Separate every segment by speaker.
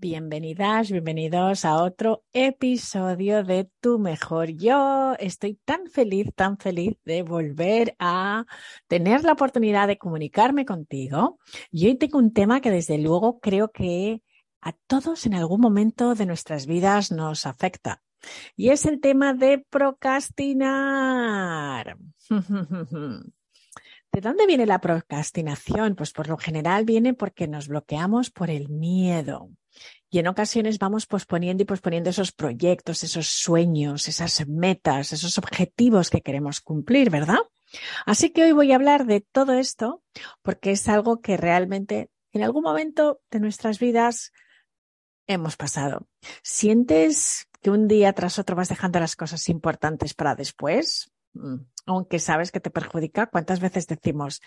Speaker 1: Bienvenidas, bienvenidos a otro episodio de Tu Mejor Yo. Estoy tan feliz, tan feliz de volver a tener la oportunidad de comunicarme contigo. Y hoy tengo un tema que desde luego creo que a todos en algún momento de nuestras vidas nos afecta. Y es el tema de procrastinar. ¿De dónde viene la procrastinación? Pues por lo general viene porque nos bloqueamos por el miedo. Y en ocasiones vamos posponiendo y posponiendo esos proyectos, esos sueños, esas metas, esos objetivos que queremos cumplir, ¿verdad? Así que hoy voy a hablar de todo esto porque es algo que realmente en algún momento de nuestras vidas hemos pasado. ¿Sientes que un día tras otro vas dejando las cosas importantes para después? Mm, aunque sabes que te perjudica, ¿cuántas veces decimos,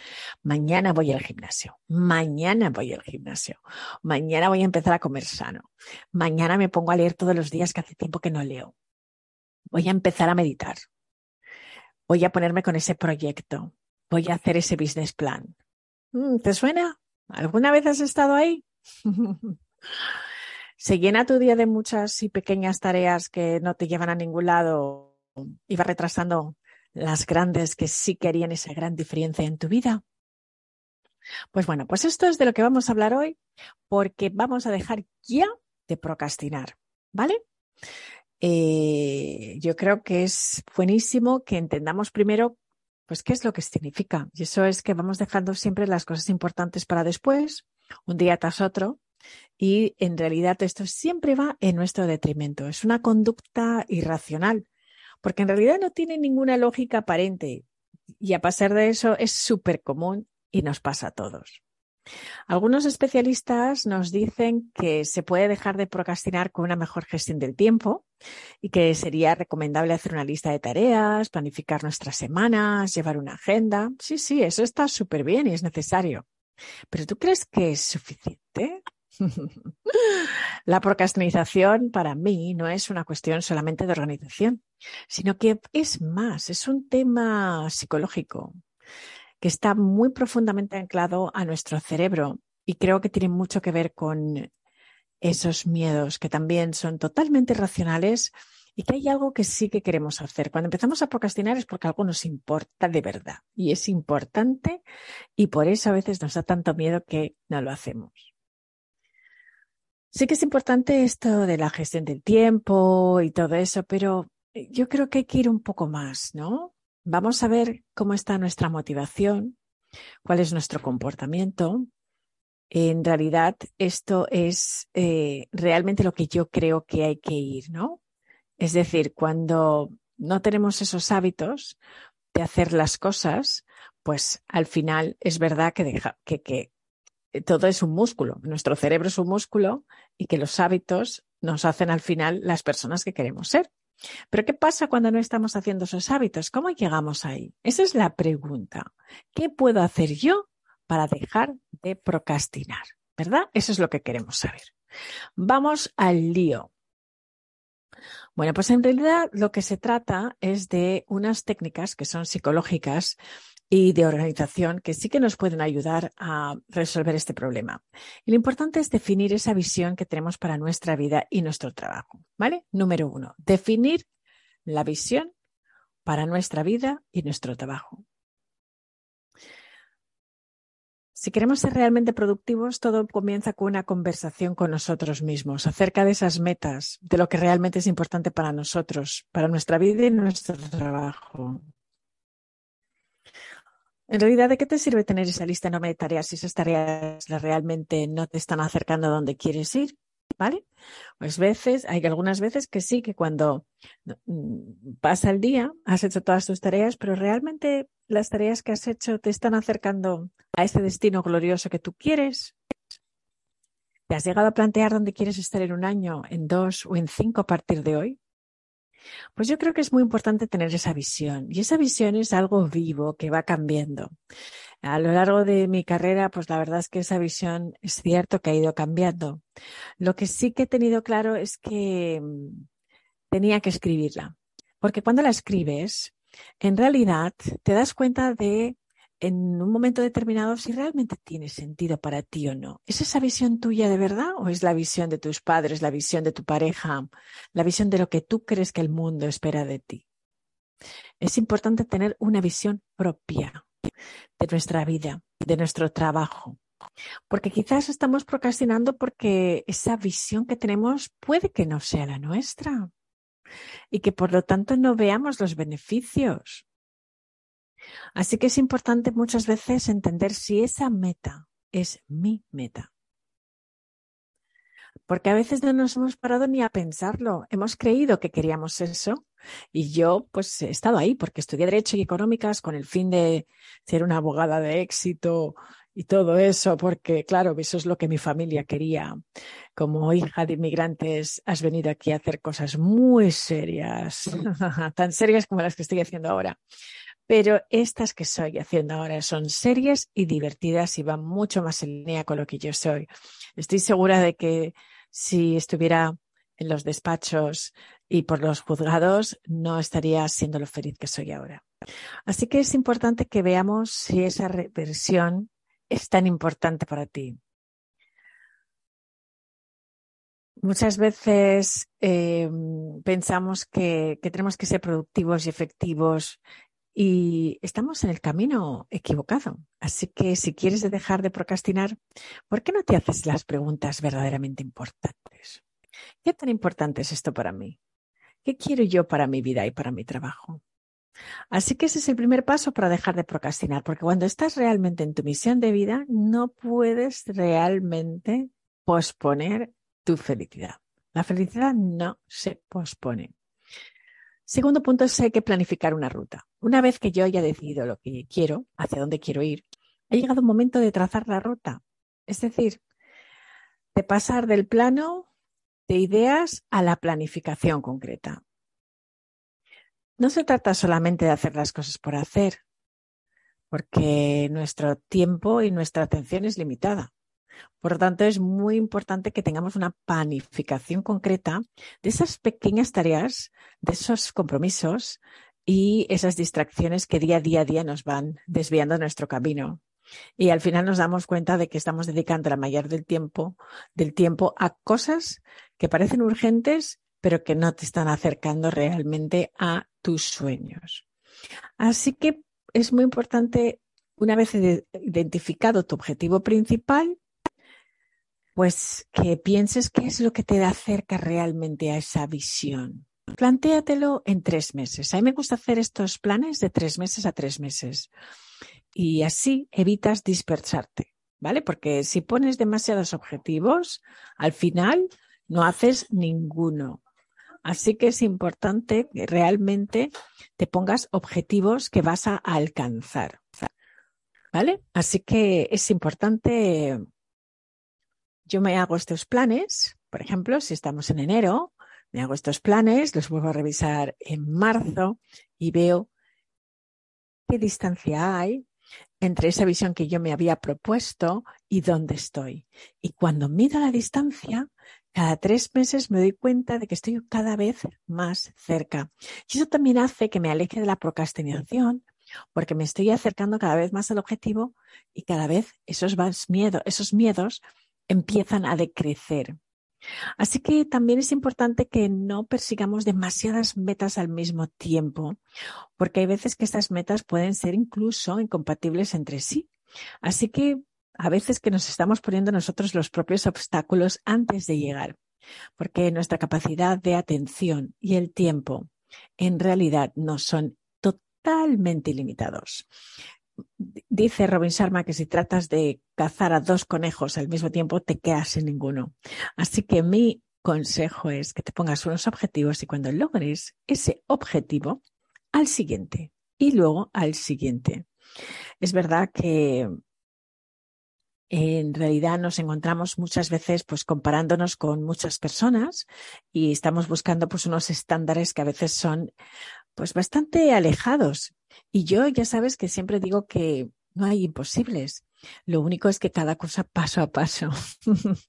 Speaker 1: mañana voy al gimnasio, mañana voy al gimnasio, mañana voy a empezar a comer sano, mañana me pongo a leer todos los días que hace tiempo que no leo, voy a empezar a meditar, voy a ponerme con ese proyecto, voy a hacer ese business plan? Mm, ¿Te suena? ¿Alguna vez has estado ahí? ¿Se llena tu día de muchas y pequeñas tareas que no te llevan a ningún lado y va retrasando las grandes que sí querían esa gran diferencia en tu vida? Pues bueno, pues esto es de lo que vamos a hablar hoy, porque vamos a dejar ya de procrastinar, ¿vale? Eh, yo creo que es buenísimo que entendamos primero, pues, qué es lo que significa. Y eso es que vamos dejando siempre las cosas importantes para después, un día tras otro, y en realidad esto siempre va en nuestro detrimento. Es una conducta irracional porque en realidad no tiene ninguna lógica aparente y a pesar de eso es súper común y nos pasa a todos. Algunos especialistas nos dicen que se puede dejar de procrastinar con una mejor gestión del tiempo y que sería recomendable hacer una lista de tareas, planificar nuestras semanas, llevar una agenda. Sí, sí, eso está súper bien y es necesario. Pero ¿tú crees que es suficiente? La procrastinización para mí no es una cuestión solamente de organización, sino que es más, es un tema psicológico que está muy profundamente anclado a nuestro cerebro y creo que tiene mucho que ver con esos miedos que también son totalmente racionales y que hay algo que sí que queremos hacer. Cuando empezamos a procrastinar es porque algo nos importa de verdad y es importante y por eso a veces nos da tanto miedo que no lo hacemos. Sí que es importante esto de la gestión del tiempo y todo eso, pero eh, yo creo que hay que ir un poco más, ¿no? Vamos a ver cómo está nuestra motivación, cuál es nuestro comportamiento. En realidad, esto es eh, realmente lo que yo creo que hay que ir, ¿no? Es decir, cuando no tenemos esos hábitos de hacer las cosas, pues al final es verdad que, deja, que, que todo es un músculo, nuestro cerebro es un músculo y que los hábitos nos hacen al final las personas que queremos ser. Pero ¿qué pasa cuando no estamos haciendo esos hábitos? ¿Cómo llegamos ahí? Esa es la pregunta. ¿Qué puedo hacer yo para dejar de procrastinar? ¿Verdad? Eso es lo que queremos saber. Vamos al lío. Bueno, pues en realidad lo que se trata es de unas técnicas que son psicológicas y de organización que sí que nos pueden ayudar a resolver este problema. Lo importante es definir esa visión que tenemos para nuestra vida y nuestro trabajo. ¿Vale? Número uno, definir la visión para nuestra vida y nuestro trabajo. Si queremos ser realmente productivos, todo comienza con una conversación con nosotros mismos acerca de esas metas, de lo que realmente es importante para nosotros, para nuestra vida y nuestro trabajo. En realidad, ¿de qué te sirve tener esa lista enorme de tareas si esas tareas realmente no te están acercando a donde quieres ir? ¿Vale? Pues veces, hay algunas veces que sí, que cuando mm, pasa el día, has hecho todas tus tareas, pero realmente las tareas que has hecho te están acercando a ese destino glorioso que tú quieres. ¿Te has llegado a plantear dónde quieres estar en un año, en dos o en cinco a partir de hoy? Pues yo creo que es muy importante tener esa visión y esa visión es algo vivo que va cambiando. A lo largo de mi carrera, pues la verdad es que esa visión es cierto que ha ido cambiando. Lo que sí que he tenido claro es que mm, tenía que escribirla, porque cuando la escribes, en realidad te das cuenta de en un momento determinado si realmente tiene sentido para ti o no. ¿Es esa visión tuya de verdad o es la visión de tus padres, la visión de tu pareja, la visión de lo que tú crees que el mundo espera de ti? Es importante tener una visión propia de nuestra vida, de nuestro trabajo, porque quizás estamos procrastinando porque esa visión que tenemos puede que no sea la nuestra y que por lo tanto no veamos los beneficios. Así que es importante muchas veces entender si esa meta es mi meta. Porque a veces no nos hemos parado ni a pensarlo. Hemos creído que queríamos eso. Y yo, pues, he estado ahí porque estudié Derecho y Económicas con el fin de ser una abogada de éxito y todo eso, porque, claro, eso es lo que mi familia quería. Como hija de inmigrantes, has venido aquí a hacer cosas muy serias, tan serias como las que estoy haciendo ahora. Pero estas que estoy haciendo ahora son serias y divertidas y van mucho más en línea con lo que yo soy. Estoy segura de que si estuviera en los despachos y por los juzgados, no estaría siendo lo feliz que soy ahora. Así que es importante que veamos si esa reversión es tan importante para ti. Muchas veces eh, pensamos que tenemos que ser productivos y efectivos y estamos en el camino equivocado. Así que si quieres dejar de procrastinar, ¿por qué no te haces las preguntas verdaderamente importantes? ¿Qué tan importante es esto para mí? ¿Qué quiero yo para mi vida y para mi trabajo? Así que ese es el primer paso para dejar de procrastinar, porque cuando estás realmente en tu misión de vida, no puedes realmente posponer tu felicidad. La felicidad no se pospone. Segundo punto es hay que planificar una ruta. Una vez que yo haya decidido lo que quiero, hacia dónde quiero ir, ha llegado un momento de trazar la ruta. Es decir, de pasar del plano de ideas a la planificación concreta. No se trata solamente de hacer las cosas por hacer, porque nuestro tiempo y nuestra atención es limitada. Por lo tanto, es muy importante que tengamos una planificación concreta de esas pequeñas tareas, de esos compromisos y esas distracciones que día a día, día nos van desviando nuestro camino. Y al final nos damos cuenta de que estamos dedicando la mayor del tiempo, del tiempo a cosas que parecen urgentes, pero que no te están acercando realmente a tus sueños. Así que es muy importante, una vez identificado tu objetivo principal, pues que pienses qué es lo que te acerca realmente a esa visión. Plantéatelo en tres meses. A mí me gusta hacer estos planes de tres meses a tres meses. Y así evitas dispersarte, ¿vale? Porque si pones demasiados objetivos, al final no haces ninguno. Así que es importante que realmente te pongas objetivos que vas a alcanzar. ¿Vale? Así que es importante yo me hago estos planes, por ejemplo, si estamos en enero, me hago estos planes, los vuelvo a revisar en marzo y veo qué distancia hay entre esa visión que yo me había propuesto y dónde estoy. Y cuando mido la distancia, cada tres meses me doy cuenta de que estoy cada vez más cerca. Y eso también hace que me aleje de la procrastinación, porque me estoy acercando cada vez más al objetivo y cada vez esos, miedos, esos miedos empiezan a decrecer. Así que también es importante que no persigamos demasiadas metas al mismo tiempo, porque hay veces que estas metas pueden ser incluso incompatibles entre sí. Así que a veces que nos estamos poniendo nosotros los propios obstáculos antes de llegar, porque nuestra capacidad de atención y el tiempo en realidad no son totalmente ilimitados. Dice Robin Sharma que si tratas de cazar a dos conejos al mismo tiempo, te quedas sin ninguno. Así que mi consejo es que te pongas unos objetivos y cuando logres ese objetivo, al siguiente y luego al siguiente. Es verdad que en realidad nos encontramos muchas veces pues comparándonos con muchas personas y estamos buscando pues unos estándares que a veces son pues bastante alejados y yo ya sabes que siempre digo que no hay imposibles. Lo único es que cada cosa paso a paso.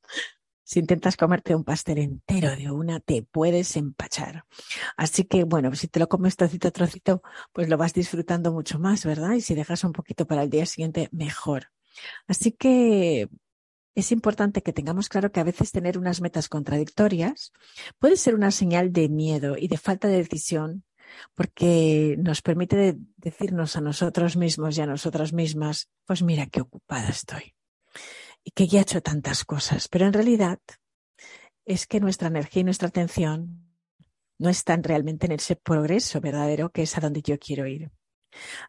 Speaker 1: si intentas comerte un pastel entero de una, te puedes empachar. Así que, bueno, si te lo comes trocito a trocito, pues lo vas disfrutando mucho más, ¿verdad? Y si dejas un poquito para el día siguiente, mejor. Así que es importante que tengamos claro que a veces tener unas metas contradictorias puede ser una señal de miedo y de falta de decisión porque nos permite decirnos a nosotros mismos y a nosotras mismas, pues mira qué ocupada estoy y que ya he hecho tantas cosas, pero en realidad es que nuestra energía y nuestra atención no están realmente en ese progreso verdadero que es a donde yo quiero ir.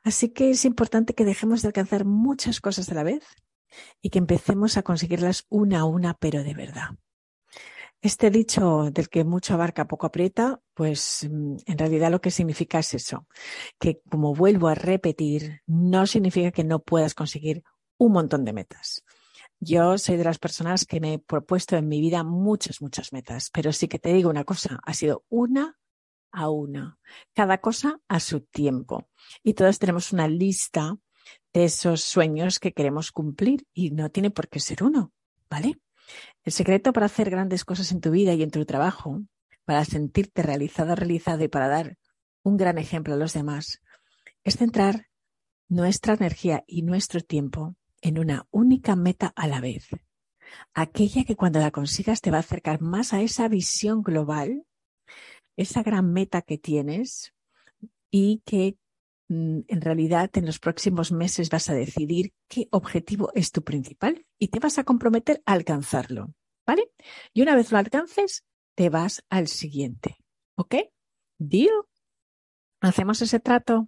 Speaker 1: Así que es importante que dejemos de alcanzar muchas cosas a la vez y que empecemos a conseguirlas una a una, pero de verdad. Este dicho del que mucho abarca, poco aprieta, pues mm, en realidad lo que significa es eso, que como vuelvo a repetir, no significa que no puedas conseguir un montón de metas. Yo soy de las personas que me he propuesto en mi vida muchas, muchas metas, pero sí que te digo una cosa, ha sido una a una, cada cosa a su tiempo. Y todos tenemos una lista de esos sueños que queremos cumplir y no tiene por qué ser uno, ¿vale? El secreto para hacer grandes cosas en tu vida y en tu trabajo, para sentirte realizado, realizado y para dar un gran ejemplo a los demás, es centrar nuestra energía y nuestro tiempo en una única meta a la vez. Aquella que cuando la consigas te va a acercar más a esa visión global, esa gran meta que tienes y que mm, en realidad en los próximos meses vas a decidir qué objetivo es tu principal y te vas a comprometer a alcanzarlo. ¿Vale? Y una vez lo alcances, te vas al siguiente. ¿Ok? ¿Deal? ¿Hacemos ese trato?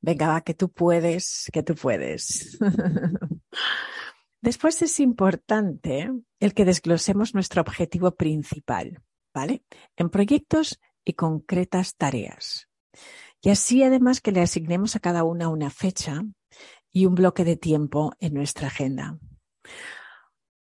Speaker 1: Venga, va, que tú puedes, que tú puedes. Después es importante el que desglosemos nuestro objetivo principal, ¿vale? En proyectos y concretas tareas. Y así además que le asignemos a cada una una fecha y un bloque de tiempo en nuestra agenda.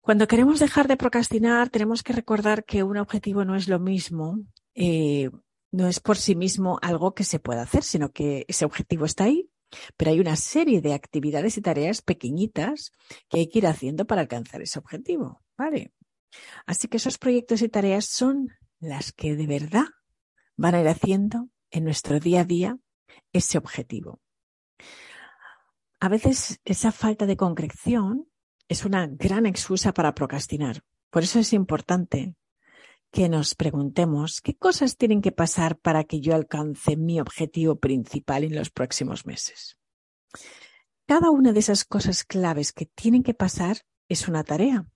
Speaker 1: Cuando queremos dejar de procrastinar, tenemos que recordar que un objetivo no es lo mismo eh, no es por sí mismo algo que se pueda hacer, sino que ese objetivo está ahí, pero hay una serie de actividades y tareas pequeñitas que hay que ir haciendo para alcanzar ese objetivo, ¿vale? Así que esos proyectos y tareas son las que de verdad van a ir haciendo en nuestro día a día ese objetivo. A veces esa falta de concreción es una gran excusa para procrastinar. Por eso es importante que nos preguntemos qué cosas tienen que pasar para que yo alcance mi objetivo principal en los próximos meses. Cada una de esas cosas claves que tienen que pasar es una tarea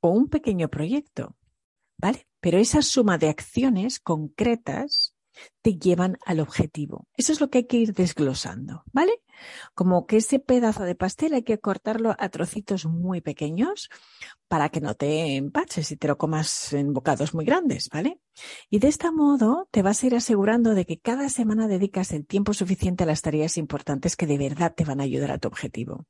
Speaker 1: o un pequeño proyecto, ¿vale? Pero esa suma de acciones concretas te llevan al objetivo. Eso es lo que hay que ir desglosando, ¿vale? Como que ese pedazo de pastel hay que cortarlo a trocitos muy pequeños para que no te empaches y te lo comas en bocados muy grandes, ¿vale? Y de este modo te vas a ir asegurando de que cada semana dedicas el tiempo suficiente a las tareas importantes que de verdad te van a ayudar a tu objetivo.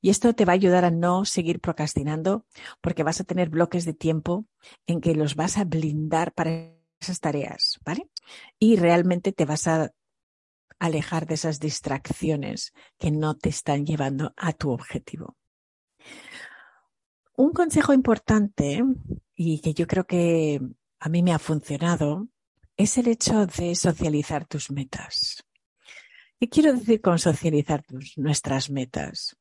Speaker 1: Y esto te va a ayudar a no seguir procrastinando porque vas a tener bloques de tiempo en que los vas a blindar para esas tareas, ¿vale? Y realmente te vas a alejar de esas distracciones que no te están llevando a tu objetivo. Un consejo importante y que yo creo que a mí me ha funcionado es el hecho de socializar tus metas. ¿Qué quiero decir con socializar nuestras metas?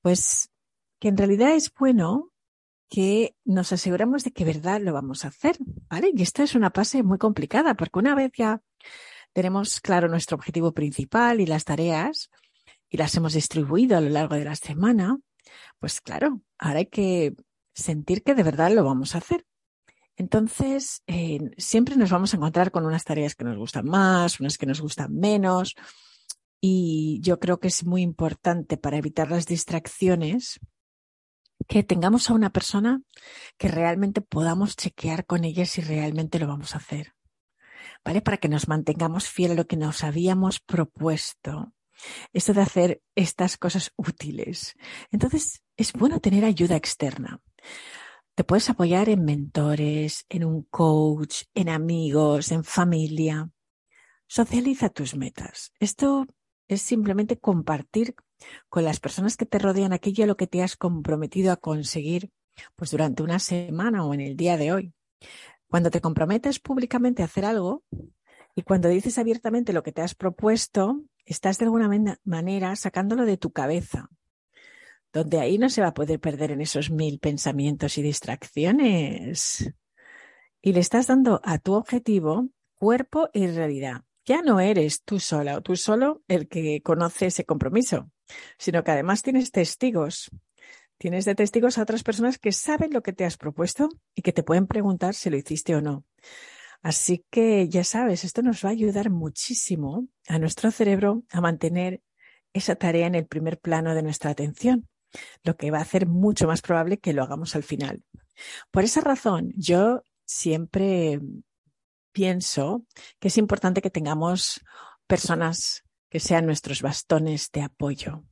Speaker 1: Pues que en realidad es bueno que nos aseguramos de que verdad lo vamos a hacer, ¿vale? Y esta es una fase muy complicada porque una vez ya tenemos claro nuestro objetivo principal y las tareas y las hemos distribuido a lo largo de la semana, pues claro, ahora hay que sentir que de verdad lo vamos a hacer. Entonces, eh, siempre nos vamos a encontrar con unas tareas que nos gustan más, unas que nos gustan menos. Y yo creo que es muy importante para evitar las distracciones que tengamos a una persona que realmente podamos chequear con ella si realmente lo vamos a hacer. ¿Vale? Para que nos mantengamos fiel a lo que nos habíamos propuesto. Esto de hacer estas cosas útiles. Entonces, es bueno tener ayuda externa. Te puedes apoyar en mentores, en un coach, en amigos, en familia. Socializa tus metas. Esto es simplemente compartir con las personas que te rodean aquello a lo que te has comprometido a conseguir pues durante una semana o en el día de hoy. Cuando te comprometes públicamente a hacer algo y cuando dices abiertamente lo que te has propuesto, estás de alguna manera sacándolo de tu cabeza, donde ahí no se va a poder perder en esos mil pensamientos y distracciones. Y le estás dando a tu objetivo cuerpo y realidad. Ya no eres tú sola o tú solo el que conoce ese compromiso, sino que además tienes testigos. Tienes de testigos a otras personas que saben lo que te has propuesto y que te pueden preguntar si lo hiciste o no. Así que ya sabes, esto nos va a ayudar muchísimo a nuestro cerebro a mantener esa tarea en el primer plano de nuestra atención, lo que va a hacer mucho más probable que lo hagamos al final. Por esa razón, yo siempre pienso que es importante que tengamos personas que sean nuestros bastones de apoyo.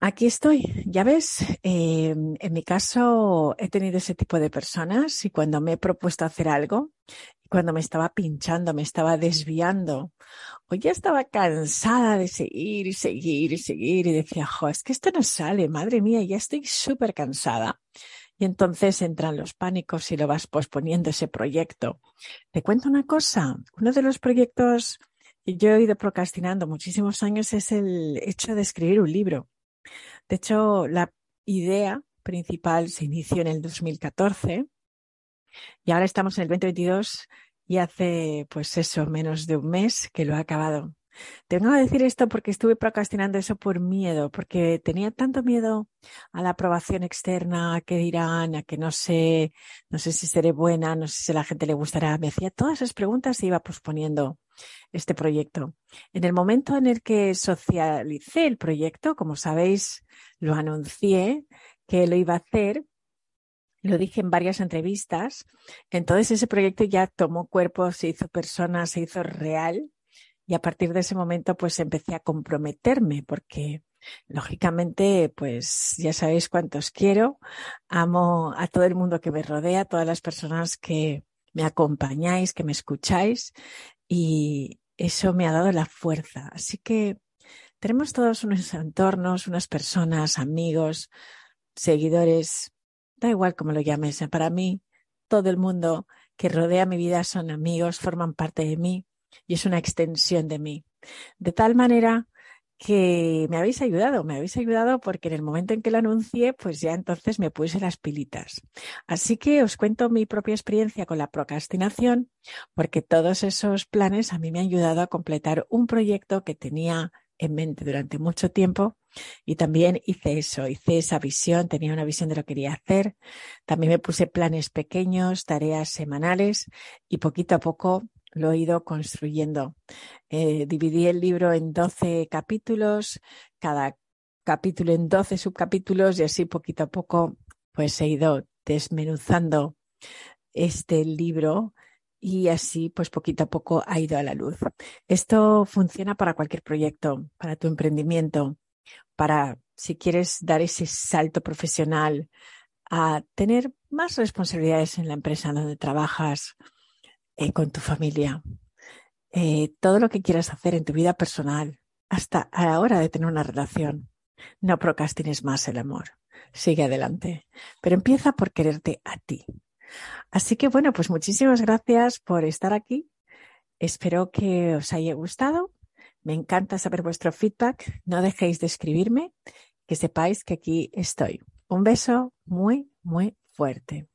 Speaker 1: Aquí estoy, ya ves, eh, en mi caso he tenido ese tipo de personas y cuando me he propuesto hacer algo, cuando me estaba pinchando, me estaba desviando, o ya estaba cansada de seguir y seguir y seguir y decía, jo, es que esto no sale, madre mía, ya estoy súper cansada. Y entonces entran los pánicos y lo vas posponiendo ese proyecto. Te cuento una cosa, uno de los proyectos yo he ido procrastinando muchísimos años es el hecho de escribir un libro. De hecho, la idea principal se inició en el 2014 y ahora estamos en el 2022 y hace pues eso, menos de un mes que lo ha acabado. Tengo que decir esto porque estuve procrastinando eso por miedo, porque tenía tanto miedo a la aprobación externa, a qué dirán, a que no sé, no sé si seré buena, no sé si a la gente le gustará. Me hacía todas esas preguntas y iba posponiendo este proyecto. En el momento en el que socialicé el proyecto, como sabéis, lo anuncié que lo iba a hacer, lo dije en varias entrevistas, entonces ese proyecto ya tomó cuerpo, se hizo persona, se hizo real y a partir de ese momento, pues empecé a comprometerme porque lógicamente, pues ya sabéis cuántos quiero. Amo a todo el mundo que me rodea, a todas las personas que me acompañáis, que me escucháis y eso me ha dado la fuerza. Así que tenemos todos unos entornos, unas personas, amigos, seguidores, da igual como lo llames. Para mí, todo el mundo que rodea mi vida son amigos, forman parte de mí y es una extensión de mí. De tal manera que me habéis ayudado, me habéis ayudado porque en el momento en que lo anuncié, pues ya entonces me puse las pilitas. Así que os cuento mi propia experiencia con la procrastinación, porque todos esos planes a mí me han ayudado a completar un proyecto que tenía en mente durante mucho tiempo y también hice eso, hice esa visión, tenía una visión de lo que quería hacer. También me puse planes pequeños, tareas semanales y poquito a poco lo he ido construyendo. Eh, dividí el libro en 12 capítulos, cada capítulo en 12 subcapítulos y así poquito a poco pues he ido desmenuzando este libro y así pues poquito a poco ha ido a la luz. Esto funciona para cualquier proyecto, para tu emprendimiento, para si quieres dar ese salto profesional a tener más responsabilidades en la empresa donde trabajas, eh, con tu familia, eh, todo lo que quieras hacer en tu vida personal, hasta a la hora de tener una relación. No procrastines más el amor. Sigue adelante. Pero empieza por quererte a ti. Así que bueno, pues muchísimas gracias por estar aquí. Espero que os haya gustado. Me encanta saber vuestro feedback. No dejéis de escribirme. Que sepáis que aquí estoy. Un beso muy, muy fuerte.